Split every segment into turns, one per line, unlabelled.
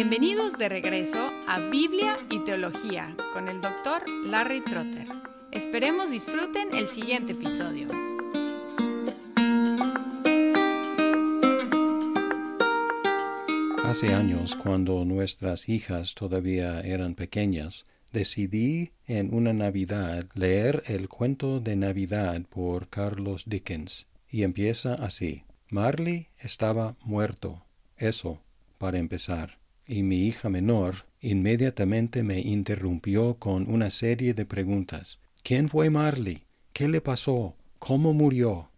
Bienvenidos de regreso a Biblia y Teología con el doctor Larry Trotter. Esperemos disfruten el siguiente episodio.
Hace años, cuando nuestras hijas todavía eran pequeñas, decidí en una Navidad leer el cuento de Navidad por Carlos Dickens, y empieza así. Marley estaba muerto. Eso, para empezar y mi hija menor inmediatamente me interrumpió con una serie de preguntas. ¿Quién fue Marley? ¿Qué le pasó? ¿Cómo murió?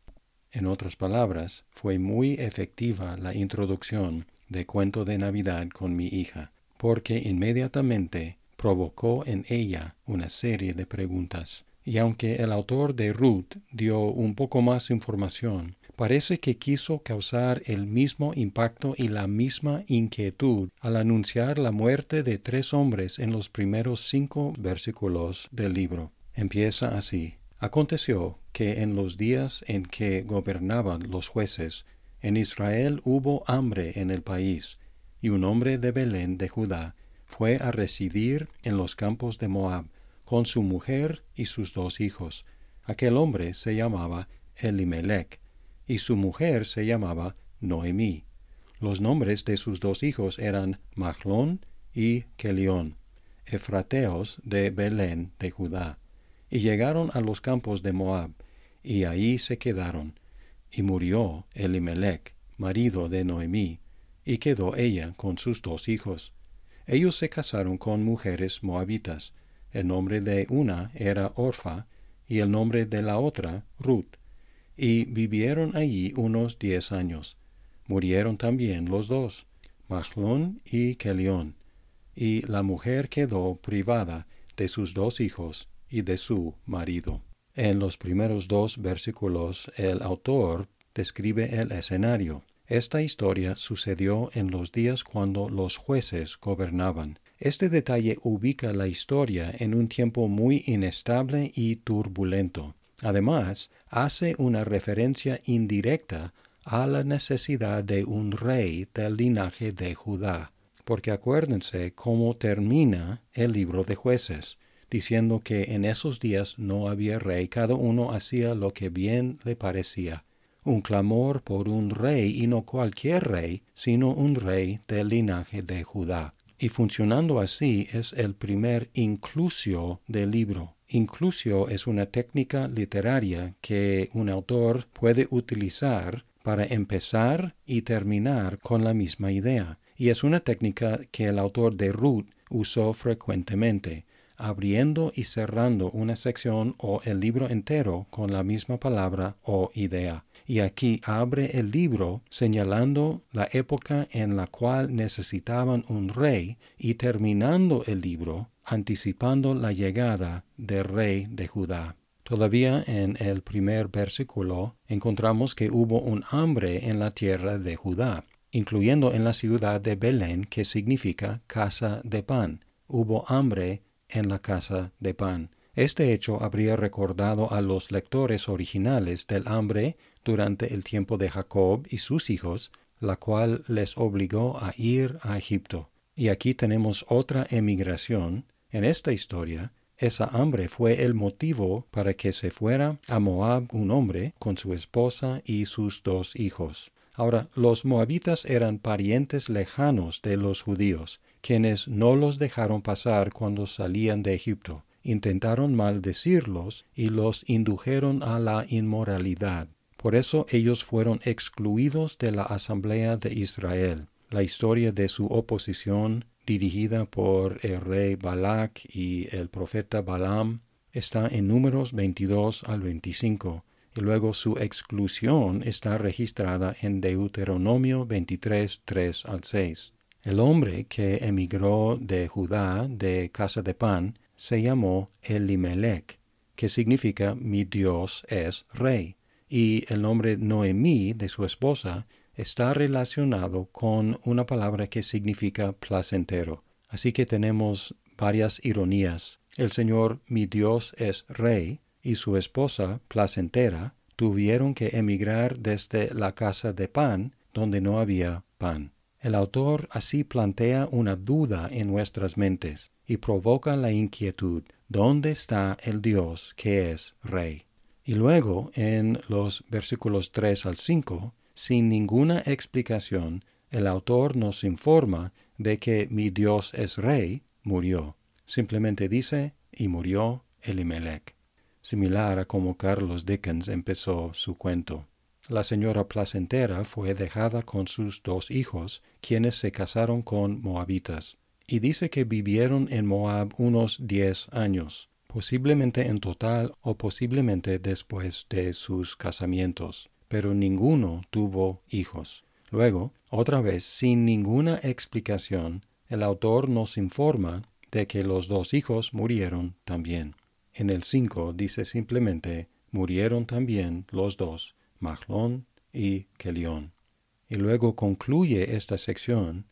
En otras palabras, fue muy efectiva la introducción de cuento de Navidad con mi hija, porque inmediatamente provocó en ella una serie de preguntas. Y aunque el autor de Ruth dio un poco más información, parece que quiso causar el mismo impacto y la misma inquietud al anunciar la muerte de tres hombres en los primeros cinco versículos del libro. Empieza así. Aconteció que en los días en que gobernaban los jueces, en Israel hubo hambre en el país, y un hombre de Belén de Judá fue a residir en los campos de Moab, con su mujer y sus dos hijos. Aquel hombre se llamaba Elimelech, y su mujer se llamaba Noemí. Los nombres de sus dos hijos eran Mahlón y Kelión, efrateos de Belén de Judá. Y llegaron a los campos de Moab, y ahí se quedaron. Y murió Elimelech, marido de Noemí, y quedó ella con sus dos hijos. Ellos se casaron con mujeres moabitas. El nombre de una era Orfa, y el nombre de la otra Ruth y vivieron allí unos diez años. Murieron también los dos, Mahlón y Kelión, y la mujer quedó privada de sus dos hijos y de su marido. En los primeros dos versículos el autor describe el escenario. Esta historia sucedió en los días cuando los jueces gobernaban. Este detalle ubica la historia en un tiempo muy inestable y turbulento. Además, hace una referencia indirecta a la necesidad de un rey del linaje de Judá, porque acuérdense cómo termina el libro de jueces, diciendo que en esos días no había rey, cada uno hacía lo que bien le parecía. Un clamor por un rey y no cualquier rey, sino un rey del linaje de Judá. Y funcionando así es el primer inclusio del libro. Inclusio es una técnica literaria que un autor puede utilizar para empezar y terminar con la misma idea, y es una técnica que el autor de Ruth usó frecuentemente, abriendo y cerrando una sección o el libro entero con la misma palabra o idea. Y aquí abre el libro señalando la época en la cual necesitaban un rey y terminando el libro anticipando la llegada del rey de Judá. Todavía en el primer versículo encontramos que hubo un hambre en la tierra de Judá, incluyendo en la ciudad de Belén, que significa casa de pan. Hubo hambre en la casa de pan. Este hecho habría recordado a los lectores originales del hambre durante el tiempo de Jacob y sus hijos, la cual les obligó a ir a Egipto. Y aquí tenemos otra emigración en esta historia, esa hambre fue el motivo para que se fuera a Moab un hombre con su esposa y sus dos hijos. Ahora, los moabitas eran parientes lejanos de los judíos, quienes no los dejaron pasar cuando salían de Egipto. Intentaron maldecirlos y los indujeron a la inmoralidad. Por eso ellos fueron excluidos de la asamblea de Israel. La historia de su oposición dirigida por el rey Balak y el profeta Balaam, está en números 22 al 25, y luego su exclusión está registrada en Deuteronomio 23, 3 al 6. El hombre que emigró de Judá de casa de pan se llamó Elimelech, que significa mi Dios es rey, y el nombre Noemí de su esposa está relacionado con una palabra que significa placentero. Así que tenemos varias ironías. El Señor mi Dios es rey y su esposa placentera tuvieron que emigrar desde la casa de pan donde no había pan. El autor así plantea una duda en nuestras mentes y provoca la inquietud, ¿dónde está el Dios que es Rey? Y luego, en los versículos 3 al 5, sin ninguna explicación, el autor nos informa de que mi Dios es Rey, murió. Simplemente dice, y murió Elimelech, similar a como Carlos Dickens empezó su cuento. La señora placentera fue dejada con sus dos hijos, quienes se casaron con moabitas, y dice que vivieron en Moab unos diez años, posiblemente en total o posiblemente después de sus casamientos, pero ninguno tuvo hijos. Luego, otra vez, sin ninguna explicación, el autor nos informa de que los dos hijos murieron también. En el 5 dice simplemente, murieron también los dos, Y Kelión. Y luego concluye esta sección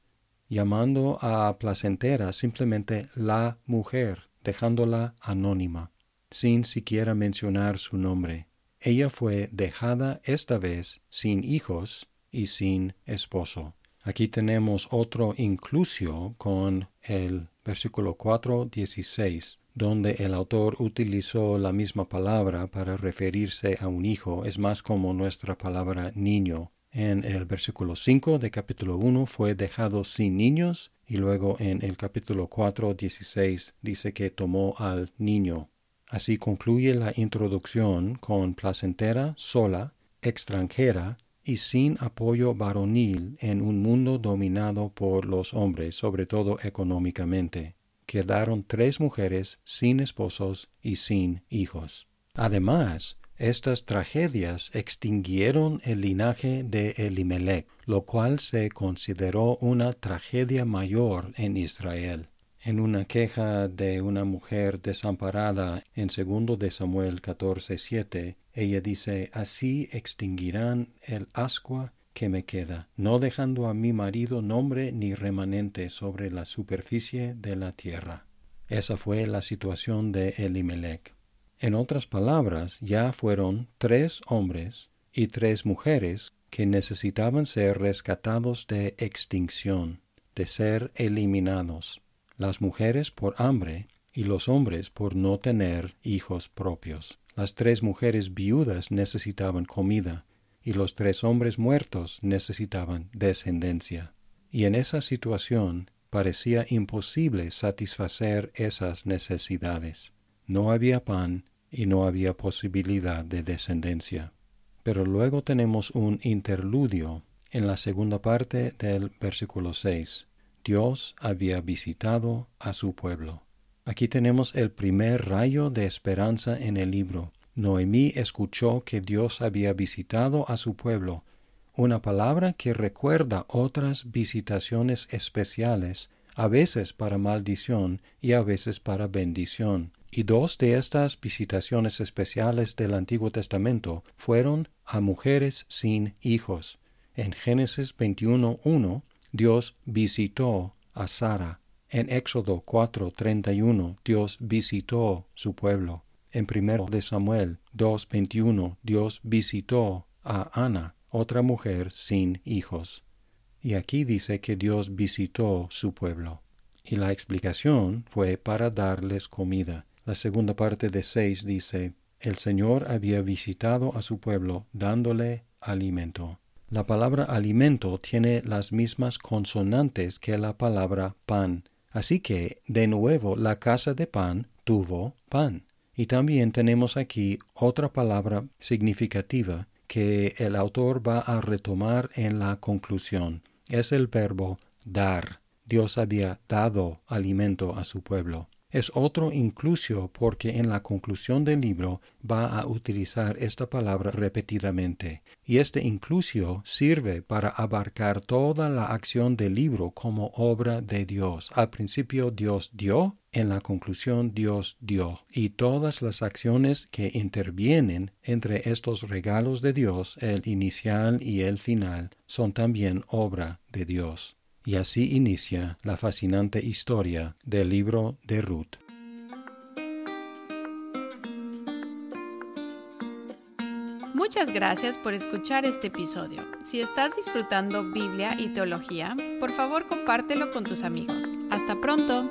llamando a Placentera simplemente la mujer, dejándola anónima, sin siquiera mencionar su nombre. Ella fue dejada esta vez sin hijos y sin esposo. Aquí tenemos otro inclusio con el versículo 4, 16, donde el autor utilizó la misma palabra para referirse a un hijo, es más como nuestra palabra niño. En el versículo 5 de capítulo 1 fue dejado sin niños y luego en el capítulo 4, 16 dice que tomó al niño. Así concluye la introducción con placentera, sola, extranjera, y sin apoyo varonil en un mundo dominado por los hombres, sobre todo económicamente. Quedaron tres mujeres sin esposos y sin hijos. Además, estas tragedias extinguieron el linaje de Elimelech, lo cual se consideró una tragedia mayor en Israel en una queja de una mujer desamparada en segundo de Samuel 14:7, ella dice, así extinguirán el ascua que me queda, no dejando a mi marido nombre ni remanente sobre la superficie de la tierra. Esa fue la situación de Elimelech. En otras palabras, ya fueron tres hombres y tres mujeres que necesitaban ser rescatados de extinción, de ser eliminados las mujeres por hambre y los hombres por no tener hijos propios. Las tres mujeres viudas necesitaban comida y los tres hombres muertos necesitaban descendencia. Y en esa situación parecía imposible satisfacer esas necesidades. No había pan y no había posibilidad de descendencia. Pero luego tenemos un interludio en la segunda parte del versículo 6. Dios había visitado a su pueblo. Aquí tenemos el primer rayo de esperanza en el libro. Noemí escuchó que Dios había visitado a su pueblo, una palabra que recuerda otras visitaciones especiales, a veces para maldición y a veces para bendición. Y dos de estas visitaciones especiales del Antiguo Testamento fueron a mujeres sin hijos. En Génesis 21.1 Dios visitó a Sara. En Éxodo 4:31 Dios visitó su pueblo. En 1 de Samuel 2:21 Dios visitó a Ana, otra mujer sin hijos. Y aquí dice que Dios visitó su pueblo. Y la explicación fue para darles comida. La segunda parte de 6 dice, el Señor había visitado a su pueblo dándole alimento. La palabra alimento tiene las mismas consonantes que la palabra pan, así que de nuevo la casa de pan tuvo pan. Y también tenemos aquí otra palabra significativa que el autor va a retomar en la conclusión. Es el verbo dar. Dios había dado alimento a su pueblo es otro inclusio porque en la conclusión del libro va a utilizar esta palabra repetidamente, y este inclusio sirve para abarcar toda la acción del libro como obra de Dios. Al principio Dios dio, en la conclusión Dios dio, y todas las acciones que intervienen entre estos regalos de Dios, el inicial y el final, son también obra de Dios. Y así inicia la fascinante historia del libro de Ruth.
Muchas gracias por escuchar este episodio. Si estás disfrutando Biblia y teología, por favor compártelo con tus amigos. Hasta pronto.